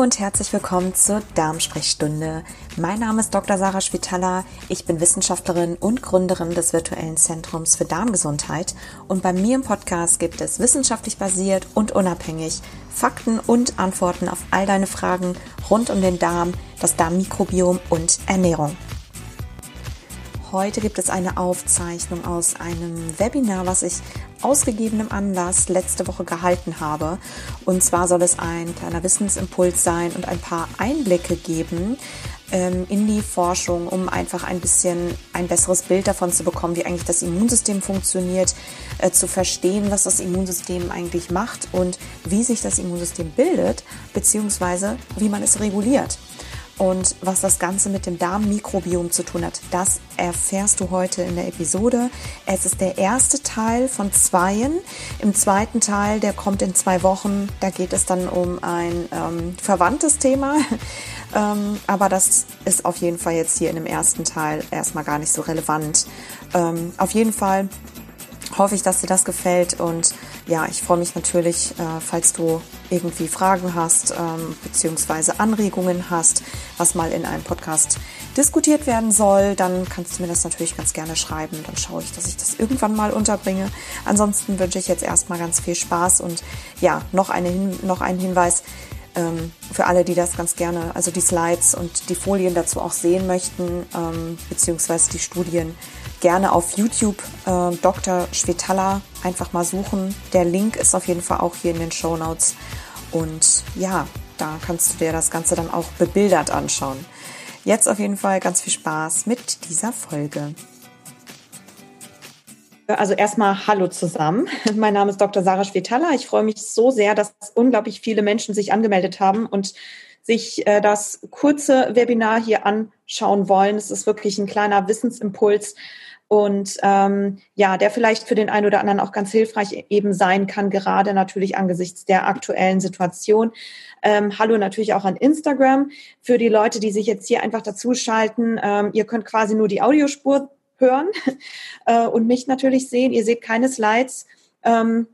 Und herzlich willkommen zur Darmsprechstunde. Mein Name ist Dr. Sarah Spitaler. Ich bin Wissenschaftlerin und Gründerin des virtuellen Zentrums für Darmgesundheit. Und bei mir im Podcast gibt es wissenschaftlich basiert und unabhängig Fakten und Antworten auf all deine Fragen rund um den Darm, das Darmmikrobiom und Ernährung. Heute gibt es eine Aufzeichnung aus einem Webinar, was ich ausgegebenem Anlass letzte Woche gehalten habe. Und zwar soll es ein kleiner Wissensimpuls sein und ein paar Einblicke geben ähm, in die Forschung, um einfach ein bisschen ein besseres Bild davon zu bekommen, wie eigentlich das Immunsystem funktioniert, äh, zu verstehen, was das Immunsystem eigentlich macht und wie sich das Immunsystem bildet, beziehungsweise wie man es reguliert. Und was das Ganze mit dem Darmmikrobiom zu tun hat, das erfährst du heute in der Episode. Es ist der erste Teil von zweien. Im zweiten Teil, der kommt in zwei Wochen, da geht es dann um ein ähm, verwandtes Thema. ähm, aber das ist auf jeden Fall jetzt hier in dem ersten Teil erstmal gar nicht so relevant. Ähm, auf jeden Fall hoffe ich, dass dir das gefällt und ja, ich freue mich natürlich, äh, falls du irgendwie Fragen hast ähm, beziehungsweise Anregungen hast, was mal in einem Podcast diskutiert werden soll, dann kannst du mir das natürlich ganz gerne schreiben. Dann schaue ich, dass ich das irgendwann mal unterbringe. Ansonsten wünsche ich jetzt erstmal ganz viel Spaß und ja, noch, eine, noch ein Hinweis ähm, für alle, die das ganz gerne, also die Slides und die Folien dazu auch sehen möchten, ähm, beziehungsweise die Studien gerne auf YouTube äh, Dr. Schwetala einfach mal suchen. Der Link ist auf jeden Fall auch hier in den Show Notes. Und ja, da kannst du dir das Ganze dann auch bebildert anschauen. Jetzt auf jeden Fall ganz viel Spaß mit dieser Folge. Also erstmal Hallo zusammen. Mein Name ist Dr. Sarah Schwetala. Ich freue mich so sehr, dass unglaublich viele Menschen sich angemeldet haben und sich äh, das kurze Webinar hier anschauen wollen. Es ist wirklich ein kleiner Wissensimpuls, und ähm, ja, der vielleicht für den einen oder anderen auch ganz hilfreich eben sein kann, gerade natürlich angesichts der aktuellen Situation. Ähm, hallo natürlich auch an Instagram für die Leute, die sich jetzt hier einfach dazuschalten. Ähm, ihr könnt quasi nur die Audiospur hören äh, und mich natürlich sehen. Ihr seht keine Slides. Ähm,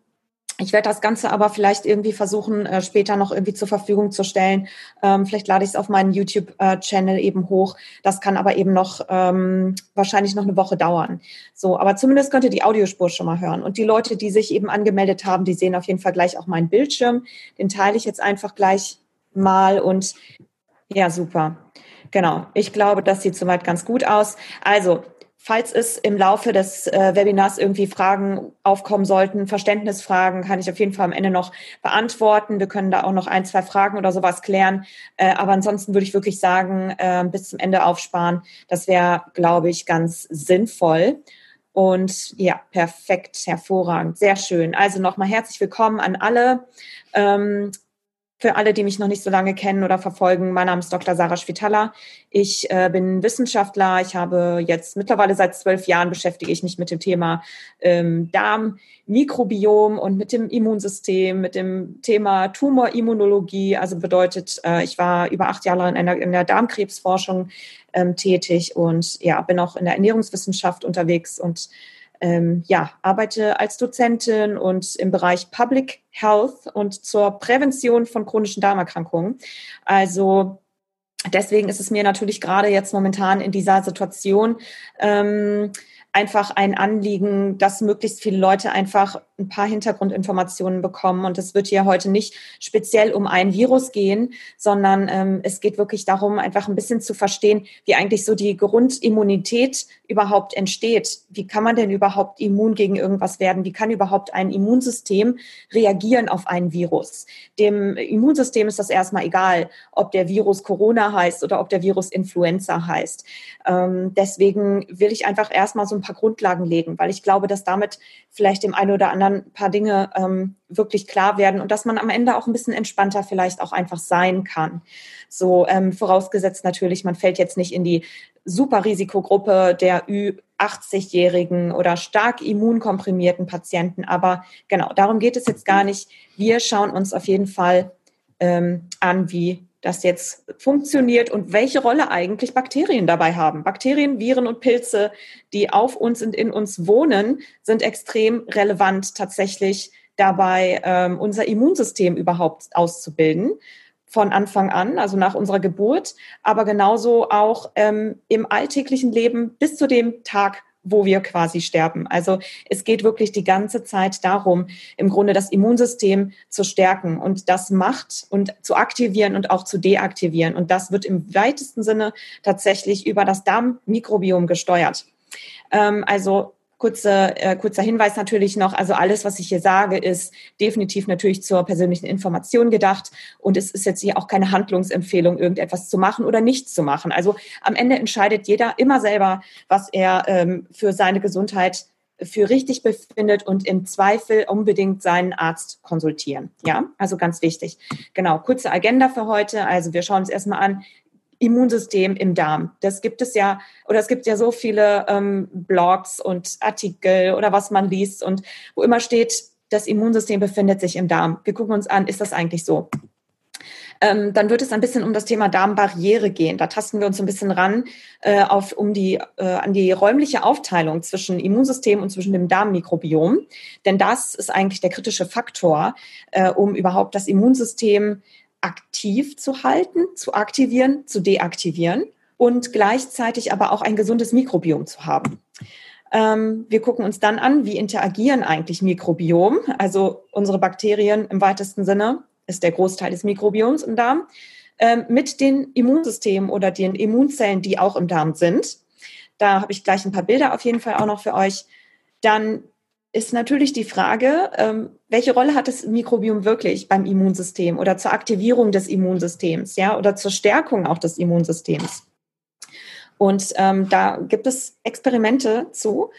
ich werde das Ganze aber vielleicht irgendwie versuchen, äh, später noch irgendwie zur Verfügung zu stellen. Ähm, vielleicht lade ich es auf meinen YouTube-Channel eben hoch. Das kann aber eben noch ähm, wahrscheinlich noch eine Woche dauern. So, aber zumindest könnt ihr die Audiospur schon mal hören. Und die Leute, die sich eben angemeldet haben, die sehen auf jeden Fall gleich auch meinen Bildschirm. Den teile ich jetzt einfach gleich mal und ja, super. Genau. Ich glaube, das sieht soweit ganz gut aus. Also, Falls es im Laufe des äh, Webinars irgendwie Fragen aufkommen sollten, Verständnisfragen, kann ich auf jeden Fall am Ende noch beantworten. Wir können da auch noch ein, zwei Fragen oder sowas klären. Äh, aber ansonsten würde ich wirklich sagen, äh, bis zum Ende aufsparen. Das wäre, glaube ich, ganz sinnvoll. Und ja, perfekt, hervorragend, sehr schön. Also nochmal herzlich willkommen an alle. Ähm, für alle, die mich noch nicht so lange kennen oder verfolgen, mein Name ist Dr. Sarah Schwitala. Ich äh, bin Wissenschaftler. Ich habe jetzt mittlerweile seit zwölf Jahren beschäftige ich mich mit dem Thema ähm, Darm, Mikrobiom und mit dem Immunsystem, mit dem Thema Tumorimmunologie. Also bedeutet, äh, ich war über acht Jahre in, einer, in der Darmkrebsforschung ähm, tätig und ja, bin auch in der Ernährungswissenschaft unterwegs und ähm, ja, arbeite als Dozentin und im Bereich Public Health und zur Prävention von chronischen Darmerkrankungen. Also deswegen ist es mir natürlich gerade jetzt momentan in dieser Situation ähm, einfach ein Anliegen, dass möglichst viele Leute einfach ein paar Hintergrundinformationen bekommen. Und es wird hier heute nicht speziell um ein Virus gehen, sondern ähm, es geht wirklich darum, einfach ein bisschen zu verstehen, wie eigentlich so die Grundimmunität überhaupt entsteht. Wie kann man denn überhaupt immun gegen irgendwas werden? Wie kann überhaupt ein Immunsystem reagieren auf ein Virus? Dem Immunsystem ist das erstmal egal, ob der Virus Corona heißt oder ob der Virus Influenza heißt. Ähm, deswegen will ich einfach erstmal so ein paar Grundlagen legen, weil ich glaube, dass damit vielleicht dem einen oder anderen paar Dinge ähm, wirklich klar werden und dass man am Ende auch ein bisschen entspannter vielleicht auch einfach sein kann. So ähm, vorausgesetzt natürlich, man fällt jetzt nicht in die Superrisikogruppe der Ü80-Jährigen oder stark immunkomprimierten Patienten. Aber genau, darum geht es jetzt gar nicht. Wir schauen uns auf jeden Fall ähm, an, wie das jetzt funktioniert und welche Rolle eigentlich Bakterien dabei haben. Bakterien, Viren und Pilze, die auf uns und in uns wohnen, sind extrem relevant tatsächlich dabei, ähm, unser Immunsystem überhaupt auszubilden. von Anfang an, also nach unserer Geburt, aber genauso auch ähm, im alltäglichen Leben bis zu dem Tag, wo wir quasi sterben. Also es geht wirklich die ganze Zeit darum, im Grunde das Immunsystem zu stärken und das macht und zu aktivieren und auch zu deaktivieren. Und das wird im weitesten Sinne tatsächlich über das Darmmikrobiom gesteuert. Ähm, also Kurze, äh, kurzer Hinweis natürlich noch, also alles, was ich hier sage, ist definitiv natürlich zur persönlichen Information gedacht und es ist jetzt hier auch keine Handlungsempfehlung, irgendetwas zu machen oder nicht zu machen. Also am Ende entscheidet jeder immer selber, was er ähm, für seine Gesundheit für richtig befindet und im Zweifel unbedingt seinen Arzt konsultieren. Ja, also ganz wichtig. Genau, kurze Agenda für heute. Also wir schauen uns erstmal an, Immunsystem im Darm. Das gibt es ja, oder es gibt ja so viele ähm, Blogs und Artikel oder was man liest und wo immer steht, das Immunsystem befindet sich im Darm. Wir gucken uns an, ist das eigentlich so? Ähm, dann wird es ein bisschen um das Thema Darmbarriere gehen. Da tasten wir uns ein bisschen ran äh, auf, um die, äh, an die räumliche Aufteilung zwischen Immunsystem und zwischen dem Darmmikrobiom. Denn das ist eigentlich der kritische Faktor, äh, um überhaupt das Immunsystem aktiv zu halten, zu aktivieren, zu deaktivieren und gleichzeitig aber auch ein gesundes Mikrobiom zu haben. Ähm, wir gucken uns dann an, wie interagieren eigentlich Mikrobiom, also unsere Bakterien im weitesten Sinne, ist der Großteil des Mikrobioms im Darm, ähm, mit den Immunsystemen oder den Immunzellen, die auch im Darm sind. Da habe ich gleich ein paar Bilder auf jeden Fall auch noch für euch. Dann ist natürlich die Frage, ähm, welche Rolle hat das Mikrobiom wirklich beim Immunsystem oder zur Aktivierung des Immunsystems, ja, oder zur Stärkung auch des Immunsystems? Und ähm, da gibt es Experimente zu,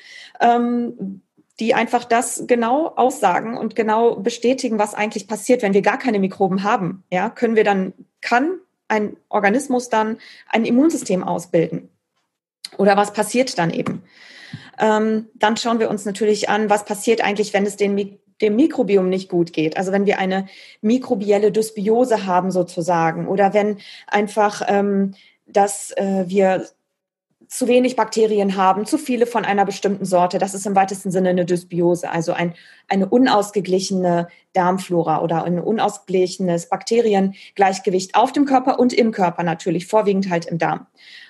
ähm, die einfach das genau aussagen und genau bestätigen, was eigentlich passiert, wenn wir gar keine Mikroben haben. Ja, können wir dann, kann ein Organismus dann ein Immunsystem ausbilden? Oder was passiert dann eben? Ähm, dann schauen wir uns natürlich an, was passiert eigentlich, wenn es den, dem Mikrobiom nicht gut geht. Also wenn wir eine mikrobielle Dysbiose haben sozusagen oder wenn einfach, ähm, dass äh, wir zu wenig Bakterien haben, zu viele von einer bestimmten Sorte. Das ist im weitesten Sinne eine Dysbiose, also ein, eine unausgeglichene Darmflora oder ein unausgeglichenes Bakteriengleichgewicht auf dem Körper und im Körper natürlich, vorwiegend halt im Darm.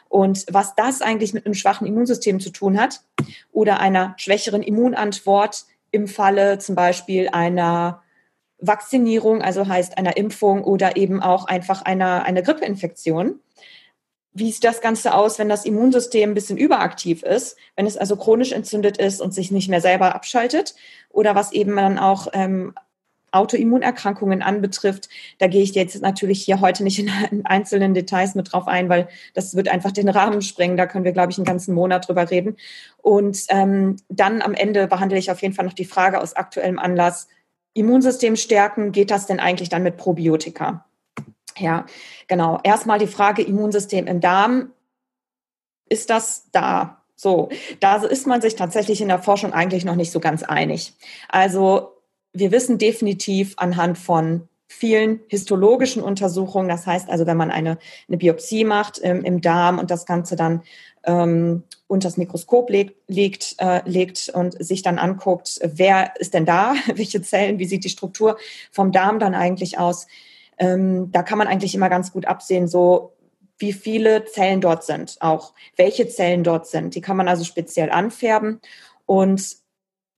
Und was das eigentlich mit einem schwachen Immunsystem zu tun hat oder einer schwächeren Immunantwort im Falle zum Beispiel einer Vakzinierung, also heißt einer Impfung oder eben auch einfach einer, einer Grippeinfektion. Wie sieht das Ganze aus, wenn das Immunsystem ein bisschen überaktiv ist, wenn es also chronisch entzündet ist und sich nicht mehr selber abschaltet oder was eben dann auch ähm, Autoimmunerkrankungen anbetrifft. Da gehe ich jetzt natürlich hier heute nicht in einzelnen Details mit drauf ein, weil das wird einfach den Rahmen sprengen. Da können wir, glaube ich, einen ganzen Monat drüber reden. Und ähm, dann am Ende behandle ich auf jeden Fall noch die Frage aus aktuellem Anlass, Immunsystem stärken, geht das denn eigentlich dann mit Probiotika? Ja, genau. Erstmal die Frage Immunsystem im Darm. Ist das da? So, da ist man sich tatsächlich in der Forschung eigentlich noch nicht so ganz einig. Also wir wissen definitiv anhand von vielen histologischen Untersuchungen, das heißt also, wenn man eine, eine Biopsie macht ähm, im Darm und das Ganze dann ähm, unter das Mikroskop legt, legt, äh, legt und sich dann anguckt, wer ist denn da, welche Zellen, wie sieht die Struktur vom Darm dann eigentlich aus, ähm, da kann man eigentlich immer ganz gut absehen, so wie viele Zellen dort sind, auch welche Zellen dort sind. Die kann man also speziell anfärben und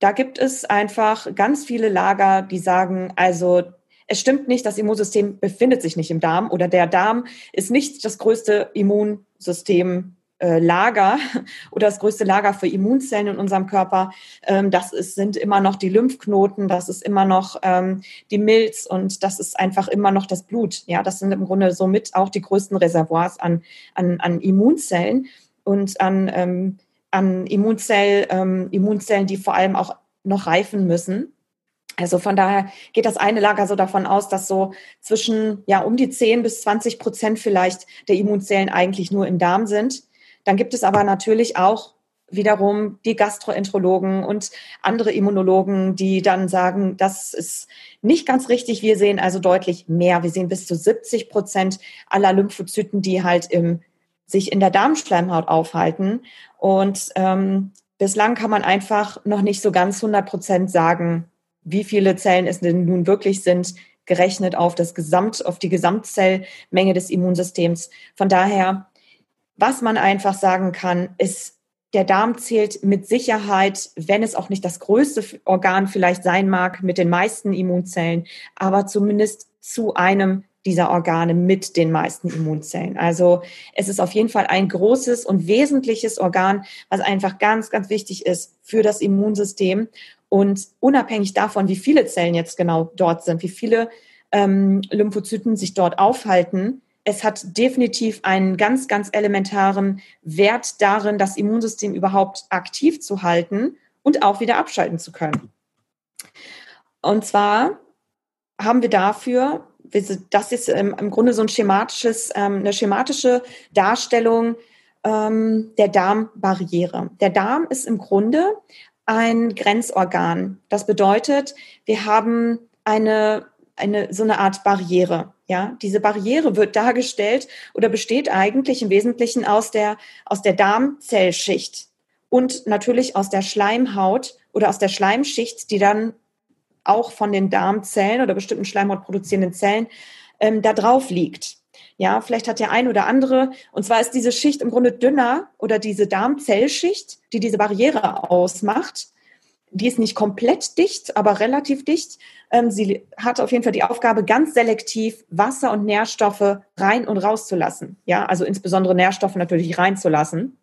da gibt es einfach ganz viele Lager, die sagen, also es stimmt nicht, das Immunsystem befindet sich nicht im Darm oder der Darm ist nicht das größte Immunsystem äh, Lager oder das größte Lager für Immunzellen in unserem Körper. Ähm, das ist, sind immer noch die Lymphknoten, das ist immer noch ähm, die Milz und das ist einfach immer noch das Blut. Ja, das sind im Grunde somit auch die größten Reservoirs an, an, an Immunzellen und an ähm, an Immunzell, ähm, Immunzellen, die vor allem auch noch reifen müssen. Also von daher geht das eine Lager so davon aus, dass so zwischen ja um die 10 bis 20 Prozent vielleicht der Immunzellen eigentlich nur im Darm sind. Dann gibt es aber natürlich auch wiederum die Gastroenterologen und andere Immunologen, die dann sagen, das ist nicht ganz richtig. Wir sehen also deutlich mehr. Wir sehen bis zu 70 Prozent aller Lymphozyten, die halt im sich in der Darmschleimhaut aufhalten. Und ähm, bislang kann man einfach noch nicht so ganz 100 Prozent sagen, wie viele Zellen es denn nun wirklich sind. gerechnet auf das Gesamt, auf die Gesamtzellmenge des Immunsystems. Von daher, was man einfach sagen kann, ist, der Darm zählt mit Sicherheit, wenn es auch nicht das größte Organ vielleicht sein mag, mit den meisten Immunzellen, aber zumindest zu einem dieser Organe mit den meisten Immunzellen. Also es ist auf jeden Fall ein großes und wesentliches Organ, was einfach ganz, ganz wichtig ist für das Immunsystem. Und unabhängig davon, wie viele Zellen jetzt genau dort sind, wie viele ähm, Lymphozyten sich dort aufhalten, es hat definitiv einen ganz, ganz elementaren Wert darin, das Immunsystem überhaupt aktiv zu halten und auch wieder abschalten zu können. Und zwar haben wir dafür das ist ähm, im Grunde so ein schematisches, ähm, eine schematische Darstellung ähm, der Darmbarriere. Der Darm ist im Grunde ein Grenzorgan. Das bedeutet, wir haben eine, eine, so eine Art Barriere. Ja, diese Barriere wird dargestellt oder besteht eigentlich im Wesentlichen aus der, aus der Darmzellschicht und natürlich aus der Schleimhaut oder aus der Schleimschicht, die dann auch von den Darmzellen oder bestimmten Schleimhaut produzierenden Zellen ähm, da drauf liegt. Ja, vielleicht hat der ein oder andere, und zwar ist diese Schicht im Grunde dünner oder diese Darmzellschicht, die diese Barriere ausmacht, die ist nicht komplett dicht, aber relativ dicht. Ähm, sie hat auf jeden Fall die Aufgabe, ganz selektiv Wasser und Nährstoffe rein und rauszulassen. Ja, also insbesondere Nährstoffe natürlich reinzulassen.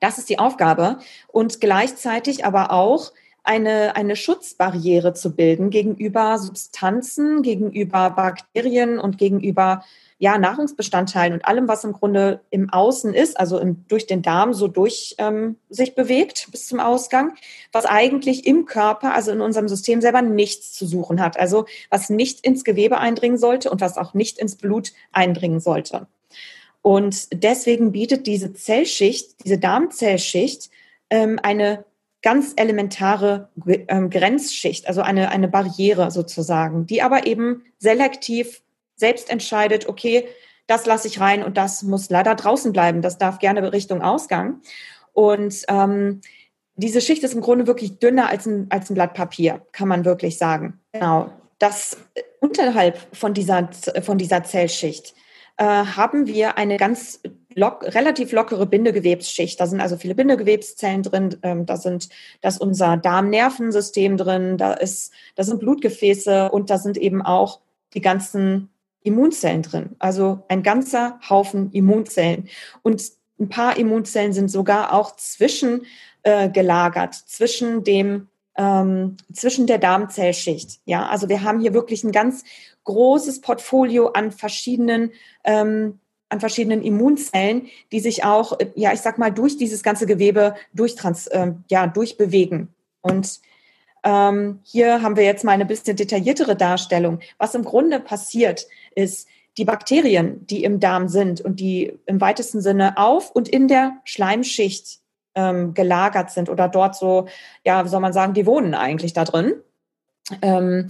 Das ist die Aufgabe. Und gleichzeitig aber auch eine, eine Schutzbarriere zu bilden gegenüber Substanzen, gegenüber Bakterien und gegenüber ja, Nahrungsbestandteilen und allem, was im Grunde im Außen ist, also im, durch den Darm so durch ähm, sich bewegt bis zum Ausgang, was eigentlich im Körper, also in unserem System selber nichts zu suchen hat. Also was nicht ins Gewebe eindringen sollte und was auch nicht ins Blut eindringen sollte. Und deswegen bietet diese Zellschicht, diese Darmzellschicht, ähm, eine ganz elementare ähm, Grenzschicht, also eine, eine Barriere sozusagen, die aber eben selektiv selbst entscheidet, okay, das lasse ich rein und das muss leider draußen bleiben. Das darf gerne Richtung Ausgang. Und ähm, diese Schicht ist im Grunde wirklich dünner als ein, als ein Blatt Papier, kann man wirklich sagen. Genau. Das äh, unterhalb von dieser, von dieser Zellschicht äh, haben wir eine ganz lock, relativ lockere Bindegewebsschicht. Da sind also viele Bindegewebszellen drin, ähm, da sind da ist unser Darmnervensystem drin, da ist da sind Blutgefäße und da sind eben auch die ganzen Immunzellen drin. Also ein ganzer Haufen Immunzellen und ein paar Immunzellen sind sogar auch zwischen äh, gelagert zwischen dem ähm, zwischen der Darmzellschicht. Ja, also wir haben hier wirklich ein ganz großes Portfolio an verschiedenen ähm, an verschiedenen Immunzellen, die sich auch, äh, ja, ich sag mal, durch dieses ganze Gewebe durchtrans, äh, ja, durchbewegen. Und ähm, hier haben wir jetzt mal eine bisschen detailliertere Darstellung. Was im Grunde passiert, ist, die Bakterien, die im Darm sind und die im weitesten Sinne auf und in der Schleimschicht ähm, gelagert sind oder dort so, ja, wie soll man sagen, die wohnen eigentlich da drin. Ähm,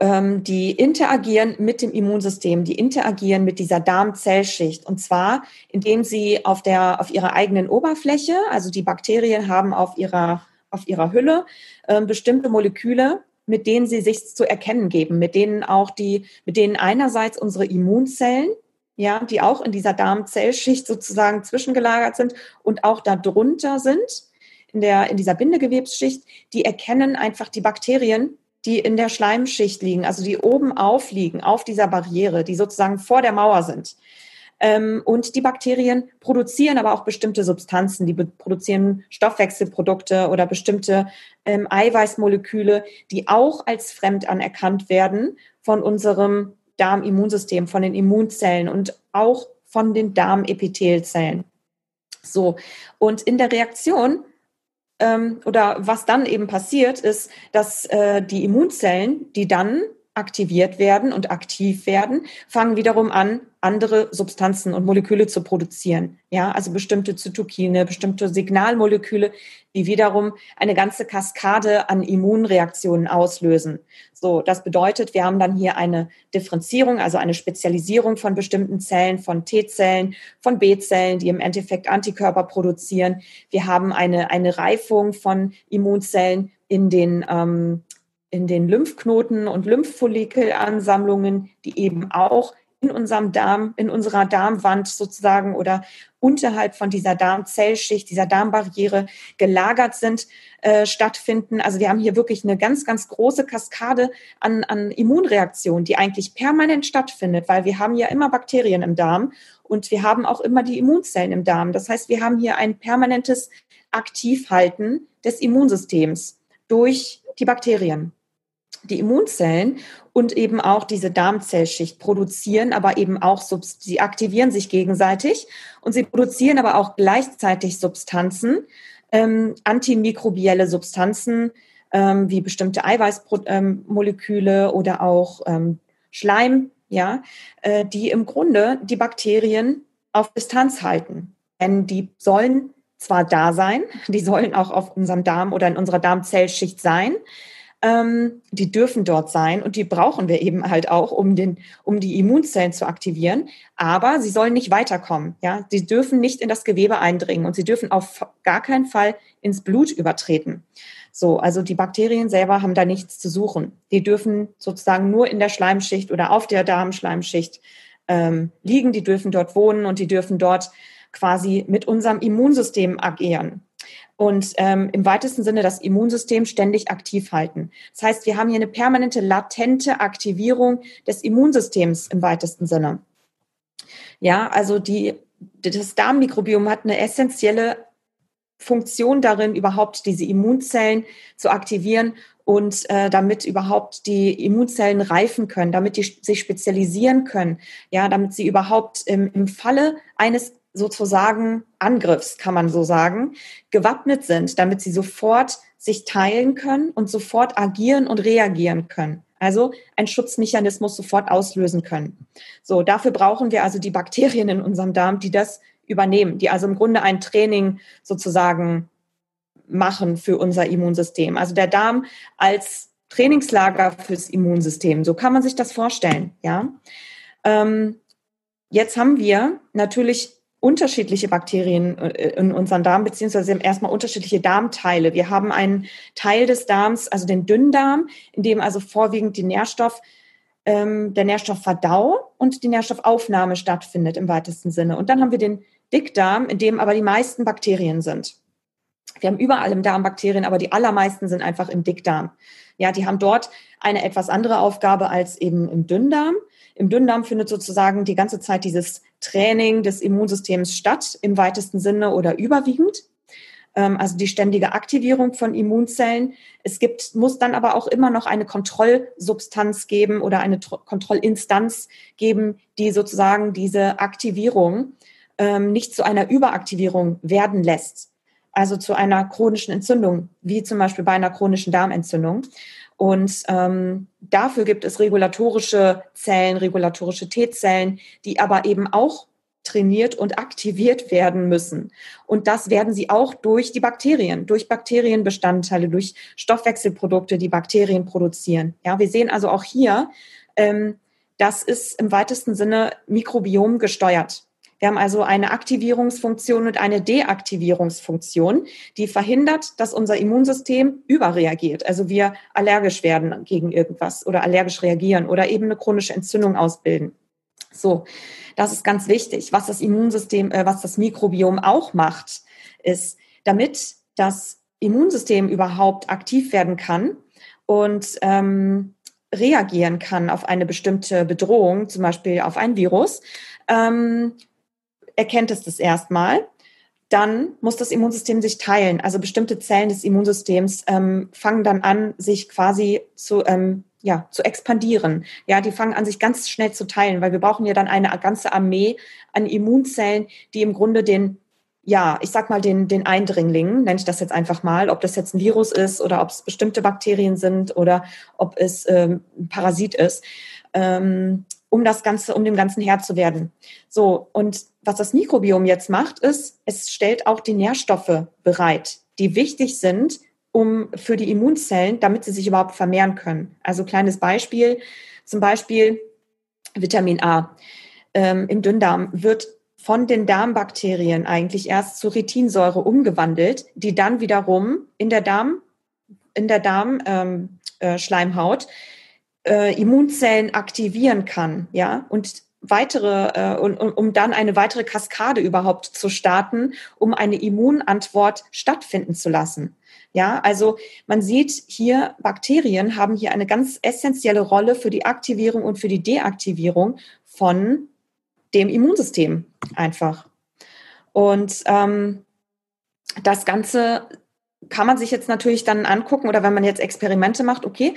ähm, die interagieren mit dem Immunsystem, die interagieren mit dieser Darmzellschicht. Und zwar, indem sie auf, der, auf ihrer eigenen Oberfläche, also die Bakterien haben auf ihrer, auf ihrer Hülle äh, bestimmte Moleküle, mit denen sie sich zu erkennen geben, mit denen auch die, mit denen einerseits unsere Immunzellen, ja, die auch in dieser Darmzellschicht sozusagen zwischengelagert sind und auch darunter sind, in der, in dieser Bindegewebsschicht, die erkennen einfach die Bakterien die in der Schleimschicht liegen, also die oben aufliegen, auf dieser Barriere, die sozusagen vor der Mauer sind. Ähm, und die Bakterien produzieren aber auch bestimmte Substanzen, die produzieren Stoffwechselprodukte oder bestimmte ähm, Eiweißmoleküle, die auch als fremd anerkannt werden von unserem Darmimmunsystem, von den Immunzellen und auch von den Darmepithelzellen. So, und in der Reaktion ähm, oder was dann eben passiert, ist, dass äh, die Immunzellen, die dann aktiviert werden und aktiv werden, fangen wiederum an, andere Substanzen und Moleküle zu produzieren. Ja, also bestimmte Zytokine, bestimmte Signalmoleküle, die wiederum eine ganze Kaskade an Immunreaktionen auslösen. So, das bedeutet, wir haben dann hier eine Differenzierung, also eine Spezialisierung von bestimmten Zellen, von T-Zellen, von B-Zellen, die im Endeffekt Antikörper produzieren. Wir haben eine, eine Reifung von Immunzellen in den, ähm, in den Lymphknoten und Lymphfollikelansammlungen, die eben auch in unserem Darm, in unserer Darmwand sozusagen oder unterhalb von dieser Darmzellschicht, dieser Darmbarriere gelagert sind, äh, stattfinden. Also wir haben hier wirklich eine ganz, ganz große Kaskade an, an Immunreaktionen, die eigentlich permanent stattfindet, weil wir haben ja immer Bakterien im Darm und wir haben auch immer die Immunzellen im Darm. Das heißt, wir haben hier ein permanentes Aktivhalten des Immunsystems durch die Bakterien die Immunzellen und eben auch diese Darmzellschicht produzieren, aber eben auch, sie aktivieren sich gegenseitig und sie produzieren aber auch gleichzeitig Substanzen, ähm, antimikrobielle Substanzen, ähm, wie bestimmte Eiweißmoleküle ähm, oder auch ähm, Schleim, ja, äh, die im Grunde die Bakterien auf Distanz halten. Denn die sollen zwar da sein, die sollen auch auf unserem Darm oder in unserer Darmzellschicht sein, ähm, die dürfen dort sein und die brauchen wir eben halt auch, um, den, um die Immunzellen zu aktivieren. Aber sie sollen nicht weiterkommen. Ja? Sie dürfen nicht in das Gewebe eindringen und sie dürfen auf gar keinen Fall ins Blut übertreten. So, also die Bakterien selber haben da nichts zu suchen. Die dürfen sozusagen nur in der Schleimschicht oder auf der Darmschleimschicht ähm, liegen. Die dürfen dort wohnen und die dürfen dort quasi mit unserem Immunsystem agieren und ähm, im weitesten Sinne das Immunsystem ständig aktiv halten. Das heißt, wir haben hier eine permanente latente Aktivierung des Immunsystems im weitesten Sinne. Ja, also die, das Darmmikrobiom hat eine essentielle Funktion darin, überhaupt diese Immunzellen zu aktivieren und äh, damit überhaupt die Immunzellen reifen können, damit die sich spezialisieren können, ja, damit sie überhaupt im, im Falle eines sozusagen Angriffs, kann man so sagen, gewappnet sind, damit sie sofort sich teilen können und sofort agieren und reagieren können. Also ein Schutzmechanismus sofort auslösen können. So, dafür brauchen wir also die Bakterien in unserem Darm, die das übernehmen, die also im Grunde ein Training sozusagen machen für unser Immunsystem. Also der Darm als Trainingslager fürs Immunsystem. So kann man sich das vorstellen, ja. Ähm, jetzt haben wir natürlich unterschiedliche Bakterien äh, in unseren Darm, beziehungsweise erstmal unterschiedliche Darmteile. Wir haben einen Teil des Darms, also den Dünndarm, in dem also vorwiegend die Nährstoff, ähm, der Nährstoffverdauung und die Nährstoffaufnahme stattfindet im weitesten Sinne. Und dann haben wir den Dickdarm, in dem aber die meisten Bakterien sind. Wir haben überall im Darm Bakterien, aber die allermeisten sind einfach im Dickdarm. Ja, die haben dort eine etwas andere Aufgabe als eben im Dünndarm. Im Dünndarm findet sozusagen die ganze Zeit dieses Training des Immunsystems statt, im weitesten Sinne oder überwiegend. Ähm, also die ständige Aktivierung von Immunzellen. Es gibt, muss dann aber auch immer noch eine Kontrollsubstanz geben oder eine Kontrollinstanz geben, die sozusagen diese Aktivierung ähm, nicht zu einer Überaktivierung werden lässt. Also zu einer chronischen Entzündung, wie zum Beispiel bei einer chronischen Darmentzündung. Und ähm, dafür gibt es regulatorische Zellen, regulatorische T-Zellen, die aber eben auch trainiert und aktiviert werden müssen. Und das werden sie auch durch die Bakterien, durch Bakterienbestandteile, durch Stoffwechselprodukte, die Bakterien produzieren. Ja, wir sehen also auch hier, ähm, das ist im weitesten Sinne Mikrobiom gesteuert. Wir haben also eine Aktivierungsfunktion und eine Deaktivierungsfunktion, die verhindert, dass unser Immunsystem überreagiert. Also wir allergisch werden gegen irgendwas oder allergisch reagieren oder eben eine chronische Entzündung ausbilden. So, das ist ganz wichtig. Was das Immunsystem, äh, was das Mikrobiom auch macht, ist, damit das Immunsystem überhaupt aktiv werden kann und ähm, reagieren kann auf eine bestimmte Bedrohung, zum Beispiel auf ein Virus, ähm, erkennt es das erstmal. Dann muss das Immunsystem sich teilen. Also bestimmte Zellen des Immunsystems ähm, fangen dann an, sich quasi zu, ähm, ja, zu expandieren. Ja, die fangen an, sich ganz schnell zu teilen, weil wir brauchen ja dann eine ganze Armee an Immunzellen, die im Grunde den ja, ich sag mal den, den Eindringlingen, nenne ich das jetzt einfach mal, ob das jetzt ein Virus ist oder ob es bestimmte Bakterien sind oder ob es ähm, ein Parasit ist, ähm, um das Ganze, um dem Ganzen Herr zu werden. So, und was das Mikrobiom jetzt macht, ist, es stellt auch die Nährstoffe bereit, die wichtig sind, um für die Immunzellen, damit sie sich überhaupt vermehren können. Also kleines Beispiel, zum Beispiel Vitamin A ähm, im Dünndarm wird von den Darmbakterien eigentlich erst zu Retinsäure umgewandelt, die dann wiederum in der Darm, in der Darm, ähm, Hautschleimhaut äh, Immunzellen aktivieren kann, ja, und weitere, äh, und, um dann eine weitere Kaskade überhaupt zu starten, um eine Immunantwort stattfinden zu lassen. Ja, also man sieht hier, Bakterien haben hier eine ganz essentielle Rolle für die Aktivierung und für die Deaktivierung von dem Immunsystem einfach. Und ähm, das Ganze kann man sich jetzt natürlich dann angucken oder wenn man jetzt Experimente macht, okay,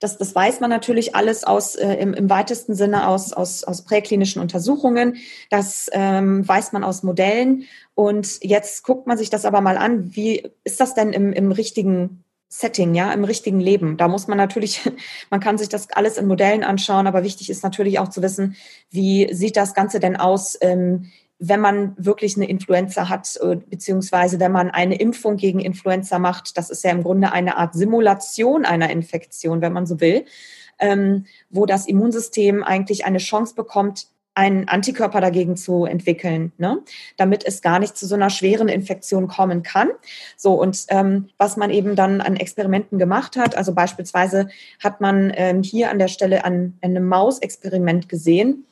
das, das weiß man natürlich alles aus äh, im, im weitesten Sinne aus, aus, aus präklinischen Untersuchungen, das ähm, weiß man aus Modellen. Und jetzt guckt man sich das aber mal an, wie ist das denn im, im richtigen Setting, ja, im richtigen Leben. Da muss man natürlich, man kann sich das alles in Modellen anschauen, aber wichtig ist natürlich auch zu wissen, wie sieht das Ganze denn aus ähm, wenn man wirklich eine Influenza hat, äh, beziehungsweise wenn man eine Impfung gegen Influenza macht, das ist ja im Grunde eine Art Simulation einer Infektion, wenn man so will, ähm, wo das Immunsystem eigentlich eine Chance bekommt, einen Antikörper dagegen zu entwickeln, ne? damit es gar nicht zu so einer schweren Infektion kommen kann. So und ähm, was man eben dann an Experimenten gemacht hat, also beispielsweise hat man ähm, hier an der Stelle an, an einem Mausexperiment gesehen,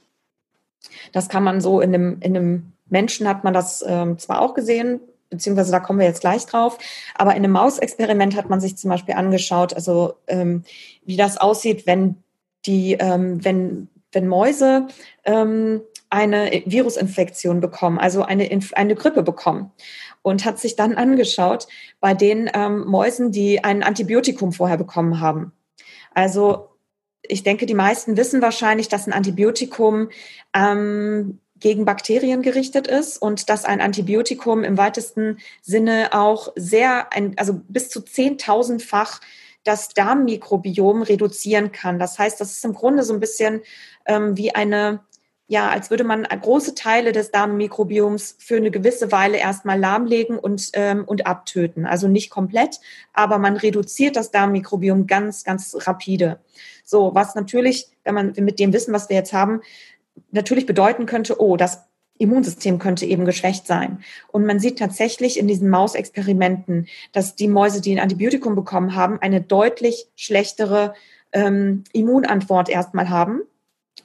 das kann man so in einem, in einem Menschen hat man das ähm, zwar auch gesehen, beziehungsweise da kommen wir jetzt gleich drauf, aber in einem Mausexperiment hat man sich zum Beispiel angeschaut, also ähm, wie das aussieht, wenn die, ähm, wenn, wenn Mäuse ähm, eine Virusinfektion bekommen, also eine, eine Grippe bekommen. Und hat sich dann angeschaut bei den ähm, Mäusen, die ein Antibiotikum vorher bekommen haben. Also ich denke, die meisten wissen wahrscheinlich, dass ein Antibiotikum ähm, gegen Bakterien gerichtet ist und dass ein Antibiotikum im weitesten Sinne auch sehr, ein, also bis zu 10.000-fach das Darmmikrobiom reduzieren kann. Das heißt, das ist im Grunde so ein bisschen ähm, wie eine, ja, als würde man große Teile des Darmmikrobioms für eine gewisse Weile erstmal lahmlegen und, ähm, und abtöten. Also nicht komplett, aber man reduziert das Darmmikrobiom ganz, ganz rapide. So, was natürlich, wenn man mit dem Wissen, was wir jetzt haben, natürlich bedeuten könnte, oh, das Immunsystem könnte eben geschwächt sein. Und man sieht tatsächlich in diesen Mausexperimenten, dass die Mäuse, die ein Antibiotikum bekommen haben, eine deutlich schlechtere ähm, Immunantwort erstmal haben.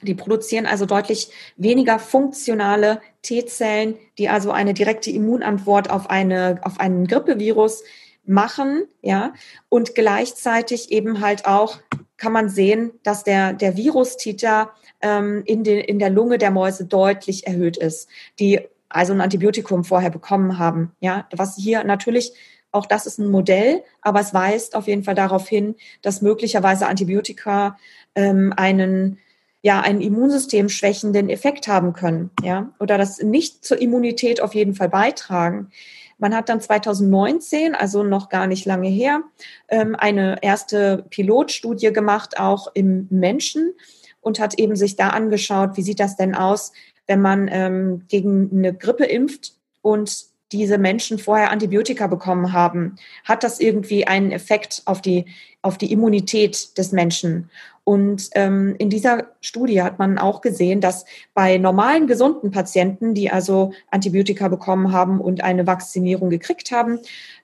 Die produzieren also deutlich weniger funktionale T-Zellen, die also eine direkte Immunantwort auf, eine, auf einen Grippevirus machen, ja, und gleichzeitig eben halt auch kann man sehen, dass der, der Virustiter ähm, in, den, in der Lunge der Mäuse deutlich erhöht ist, die also ein Antibiotikum vorher bekommen haben. Ja, was hier natürlich auch das ist ein Modell, aber es weist auf jeden Fall darauf hin, dass möglicherweise Antibiotika ähm, einen ja einen Immunsystem schwächenden Effekt haben können, ja, oder das nicht zur Immunität auf jeden Fall beitragen. Man hat dann 2019, also noch gar nicht lange her, ähm, eine erste Pilotstudie gemacht, auch im Menschen und hat eben sich da angeschaut, wie sieht das denn aus, wenn man ähm, gegen eine Grippe impft und diese Menschen vorher Antibiotika bekommen haben, hat das irgendwie einen Effekt auf die, auf die Immunität des Menschen. Und ähm, in dieser Studie hat man auch gesehen, dass bei normalen gesunden Patienten, die also Antibiotika bekommen haben und eine Vakzinierung gekriegt haben,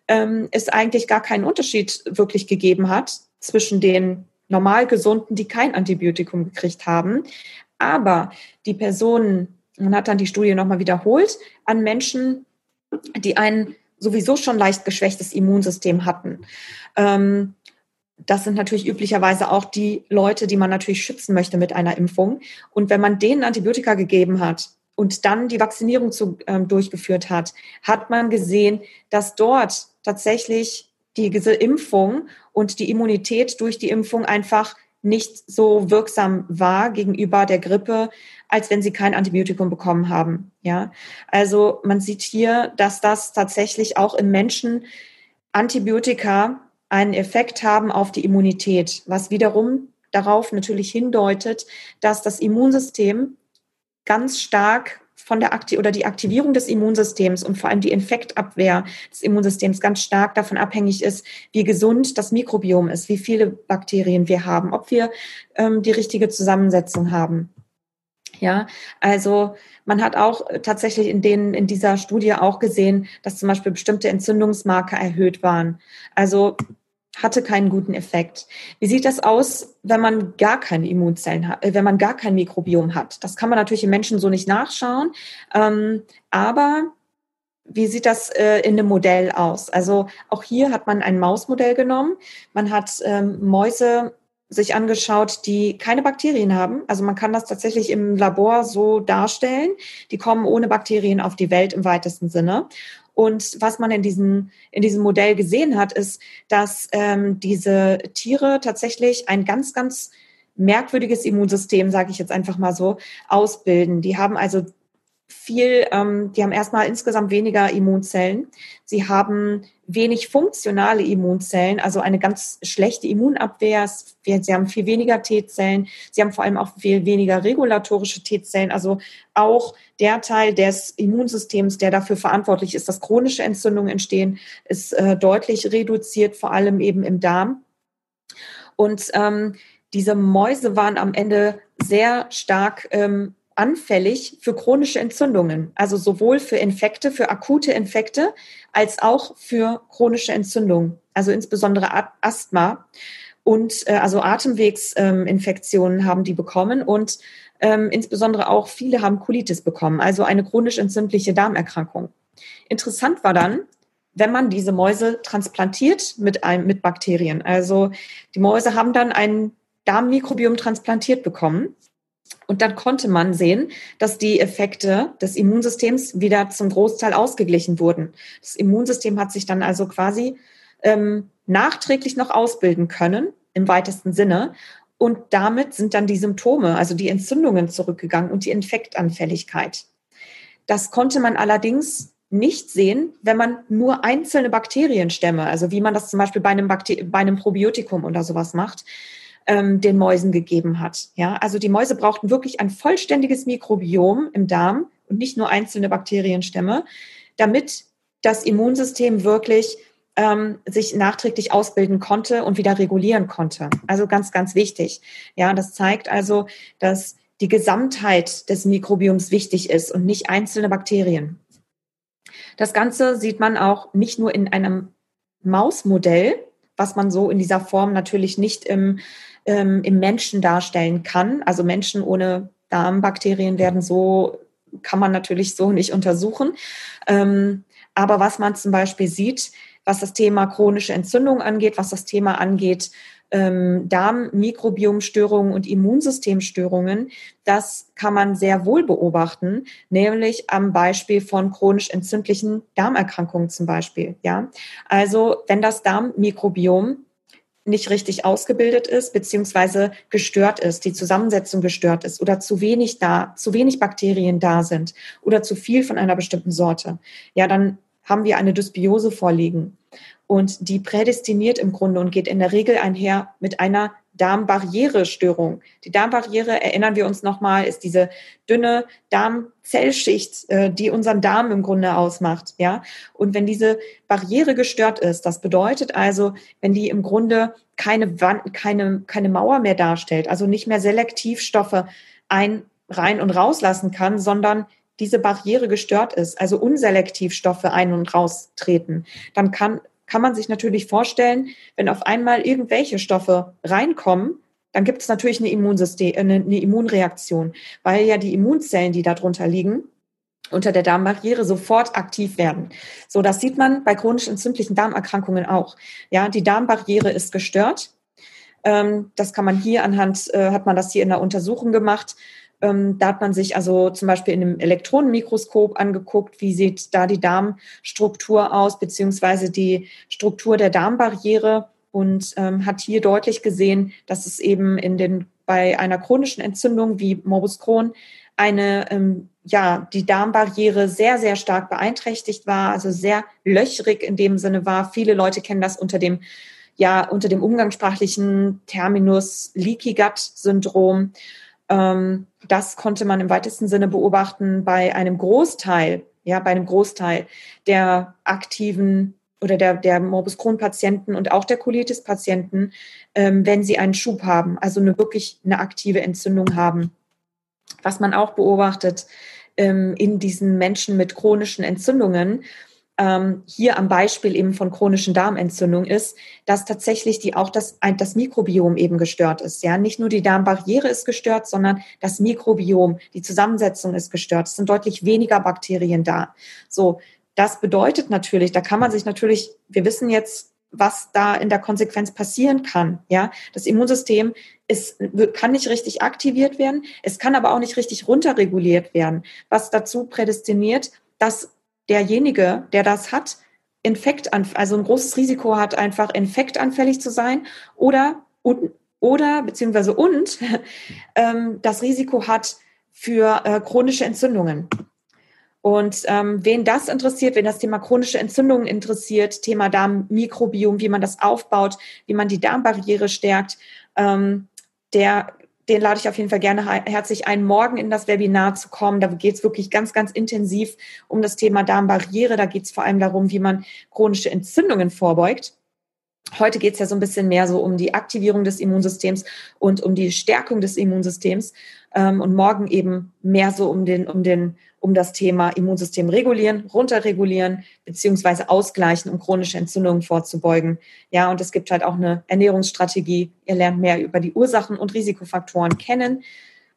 ähm, es eigentlich gar keinen Unterschied wirklich gegeben hat zwischen den normal gesunden, die kein Antibiotikum gekriegt haben. Aber die Personen, man hat dann die Studie nochmal wiederholt, an Menschen, die ein sowieso schon leicht geschwächtes Immunsystem hatten. Ähm, das sind natürlich üblicherweise auch die Leute, die man natürlich schützen möchte mit einer Impfung. Und wenn man denen Antibiotika gegeben hat und dann die Vaccinierung zu, ähm, durchgeführt hat, hat man gesehen, dass dort tatsächlich die, Impfung und die Immunität durch die Impfung einfach nicht so wirksam war gegenüber der Grippe, als wenn sie kein Antibiotikum bekommen haben. Ja, also man sieht hier, dass das tatsächlich auch in Menschen Antibiotika einen Effekt haben auf die Immunität, was wiederum darauf natürlich hindeutet, dass das Immunsystem ganz stark von der Akti oder die Aktivierung des Immunsystems und vor allem die Infektabwehr des Immunsystems ganz stark davon abhängig ist, wie gesund das Mikrobiom ist, wie viele Bakterien wir haben, ob wir ähm, die richtige Zusammensetzung haben. Ja, also man hat auch tatsächlich in den, in dieser Studie auch gesehen, dass zum Beispiel bestimmte Entzündungsmarker erhöht waren. Also hatte keinen guten Effekt. Wie sieht das aus, wenn man gar keine Immunzellen hat, äh, wenn man gar kein Mikrobiom hat? Das kann man natürlich im Menschen so nicht nachschauen. Ähm, aber wie sieht das äh, in einem Modell aus? Also auch hier hat man ein Mausmodell genommen. Man hat ähm, Mäuse sich angeschaut, die keine Bakterien haben. Also man kann das tatsächlich im Labor so darstellen. Die kommen ohne Bakterien auf die Welt im weitesten Sinne. Und was man in diesem, in diesem Modell gesehen hat, ist, dass ähm, diese Tiere tatsächlich ein ganz, ganz merkwürdiges Immunsystem, sage ich jetzt einfach mal so, ausbilden. Die haben also viel, ähm, die haben erstmal insgesamt weniger Immunzellen. Sie haben wenig funktionale Immunzellen, also eine ganz schlechte Immunabwehr. Sie haben viel weniger T-Zellen. Sie haben vor allem auch viel weniger regulatorische T-Zellen, also auch der Teil des Immunsystems, der dafür verantwortlich ist, dass chronische Entzündungen entstehen, ist äh, deutlich reduziert, vor allem eben im Darm. Und ähm, diese Mäuse waren am Ende sehr stark ähm, anfällig für chronische Entzündungen, also sowohl für Infekte, für akute Infekte, als auch für chronische Entzündungen, also insbesondere Asthma und äh, also Atemwegsinfektionen ähm, haben die bekommen und ähm, insbesondere auch viele haben Colitis bekommen, also eine chronisch entzündliche Darmerkrankung. Interessant war dann, wenn man diese Mäuse transplantiert mit, einem, mit Bakterien. Also die Mäuse haben dann ein Darmmikrobiom transplantiert bekommen und dann konnte man sehen, dass die Effekte des Immunsystems wieder zum Großteil ausgeglichen wurden. Das Immunsystem hat sich dann also quasi ähm, nachträglich noch ausbilden können, im weitesten Sinne. Und damit sind dann die Symptome, also die Entzündungen zurückgegangen und die Infektanfälligkeit. Das konnte man allerdings nicht sehen, wenn man nur einzelne Bakterienstämme, also wie man das zum Beispiel bei einem, Bakter bei einem Probiotikum oder sowas macht, ähm, den Mäusen gegeben hat. Ja, also die Mäuse brauchten wirklich ein vollständiges Mikrobiom im Darm und nicht nur einzelne Bakterienstämme, damit das Immunsystem wirklich ähm, sich nachträglich ausbilden konnte und wieder regulieren konnte. Also ganz, ganz wichtig. Ja, das zeigt also, dass die Gesamtheit des Mikrobioms wichtig ist und nicht einzelne Bakterien. Das Ganze sieht man auch nicht nur in einem Mausmodell, was man so in dieser Form natürlich nicht im ähm, im Menschen darstellen kann. Also Menschen ohne Darmbakterien werden so, kann man natürlich so nicht untersuchen. Ähm, aber was man zum Beispiel sieht, was das Thema chronische Entzündung angeht, was das Thema angeht, ähm, Darmmikrobiomstörungen und Immunsystemstörungen, das kann man sehr wohl beobachten, nämlich am Beispiel von chronisch entzündlichen Darmerkrankungen zum Beispiel. Ja, also wenn das Darmmikrobiom nicht richtig ausgebildet ist, beziehungsweise gestört ist, die Zusammensetzung gestört ist oder zu wenig da, zu wenig Bakterien da sind oder zu viel von einer bestimmten Sorte, ja, dann haben wir eine Dysbiose vorliegen. Und die prädestiniert im Grunde und geht in der Regel einher mit einer Darmbarrierestörung. Die Darmbarriere, erinnern wir uns nochmal, ist diese dünne Darmzellschicht, äh, die unseren Darm im Grunde ausmacht. Ja? Und wenn diese Barriere gestört ist, das bedeutet also, wenn die im Grunde keine Wand, keine, keine Mauer mehr darstellt, also nicht mehr selektiv Stoffe ein, rein und rauslassen kann, sondern diese Barriere gestört ist, also unselektiv Stoffe ein- und raustreten, dann kann kann man sich natürlich vorstellen, wenn auf einmal irgendwelche Stoffe reinkommen, dann gibt es natürlich eine, Immunsystem, eine, eine Immunreaktion, weil ja die Immunzellen, die darunter liegen, unter der Darmbarriere sofort aktiv werden. So, das sieht man bei chronisch entzündlichen Darmerkrankungen auch. Ja, die Darmbarriere ist gestört. Ähm, das kann man hier anhand, äh, hat man das hier in der Untersuchung gemacht. Ähm, da hat man sich also zum Beispiel in einem Elektronenmikroskop angeguckt, wie sieht da die Darmstruktur aus, beziehungsweise die Struktur der Darmbarriere und ähm, hat hier deutlich gesehen, dass es eben in den, bei einer chronischen Entzündung wie Morbus Crohn eine, ähm, ja, die Darmbarriere sehr, sehr stark beeinträchtigt war, also sehr löchrig in dem Sinne war. Viele Leute kennen das unter dem, ja, unter dem umgangssprachlichen Terminus Leaky Gut Syndrom. Ähm, das konnte man im weitesten Sinne beobachten bei einem Großteil, ja, bei einem Großteil der aktiven oder der, der Morbus Crohn-Patienten und auch der Colitis-Patienten, ähm, wenn sie einen Schub haben, also eine wirklich eine aktive Entzündung haben. Was man auch beobachtet ähm, in diesen Menschen mit chronischen Entzündungen, ähm, hier am Beispiel eben von chronischen Darmentzündungen ist, dass tatsächlich die auch das, das Mikrobiom eben gestört ist. Ja, nicht nur die Darmbarriere ist gestört, sondern das Mikrobiom, die Zusammensetzung ist gestört. Es sind deutlich weniger Bakterien da. So, das bedeutet natürlich, da kann man sich natürlich, wir wissen jetzt, was da in der Konsequenz passieren kann. Ja, das Immunsystem ist, kann nicht richtig aktiviert werden. Es kann aber auch nicht richtig runterreguliert werden, was dazu prädestiniert, dass derjenige, der das hat, Infekt, also ein großes Risiko hat, einfach infektanfällig zu sein oder, oder beziehungsweise und ähm, das Risiko hat für äh, chronische Entzündungen. Und ähm, wen das interessiert, wen das Thema chronische Entzündungen interessiert, Thema Darmmikrobiom, wie man das aufbaut, wie man die Darmbarriere stärkt, ähm, der den lade ich auf jeden Fall gerne herzlich ein, morgen in das Webinar zu kommen. Da geht es wirklich ganz, ganz intensiv um das Thema Darmbarriere. Da geht es vor allem darum, wie man chronische Entzündungen vorbeugt. Heute geht es ja so ein bisschen mehr so um die Aktivierung des Immunsystems und um die Stärkung des Immunsystems ähm, und morgen eben mehr so um den, um den um das Thema Immunsystem regulieren, runterregulieren beziehungsweise ausgleichen, um chronische Entzündungen vorzubeugen. Ja, und es gibt halt auch eine Ernährungsstrategie. Ihr lernt mehr über die Ursachen und Risikofaktoren kennen.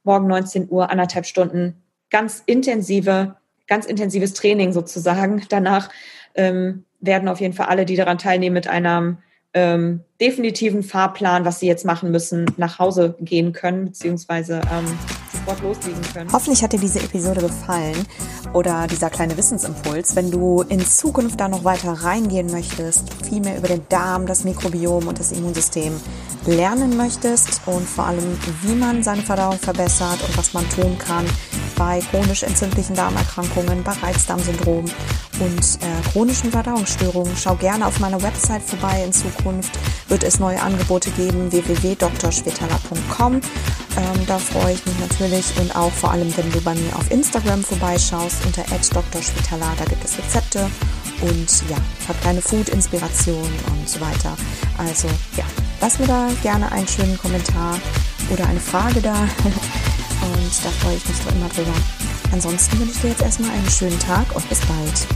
Morgen 19 Uhr, anderthalb Stunden, ganz intensive, ganz intensives Training sozusagen. Danach ähm, werden auf jeden Fall alle, die daran teilnehmen, mit einem ähm, definitiven Fahrplan, was sie jetzt machen müssen, nach Hause gehen können, beziehungsweise ähm, sofort loslegen können. Hoffentlich hat dir diese Episode gefallen oder dieser kleine Wissensimpuls. Wenn du in Zukunft da noch weiter reingehen möchtest, viel mehr über den Darm, das Mikrobiom und das Immunsystem lernen möchtest und vor allem, wie man seine Verdauung verbessert und was man tun kann, bei chronisch entzündlichen Darmerkrankungen, bei Reizdarmsyndrom und äh, chronischen Verdauungsstörungen. Schau gerne auf meiner Website vorbei. In Zukunft wird es neue Angebote geben, www.drschwetala.com. Ähm, da freue ich mich natürlich und auch vor allem, wenn du bei mir auf Instagram vorbeischaust unter @drschwetala. Da gibt es Rezepte und ja, ich habe kleine Food-Inspirationen und so weiter. Also ja, lass mir da gerne einen schönen Kommentar oder eine Frage da. Und da freue ich mich doch immer drüber. Ansonsten wünsche ich dir jetzt erstmal einen schönen Tag und bis bald.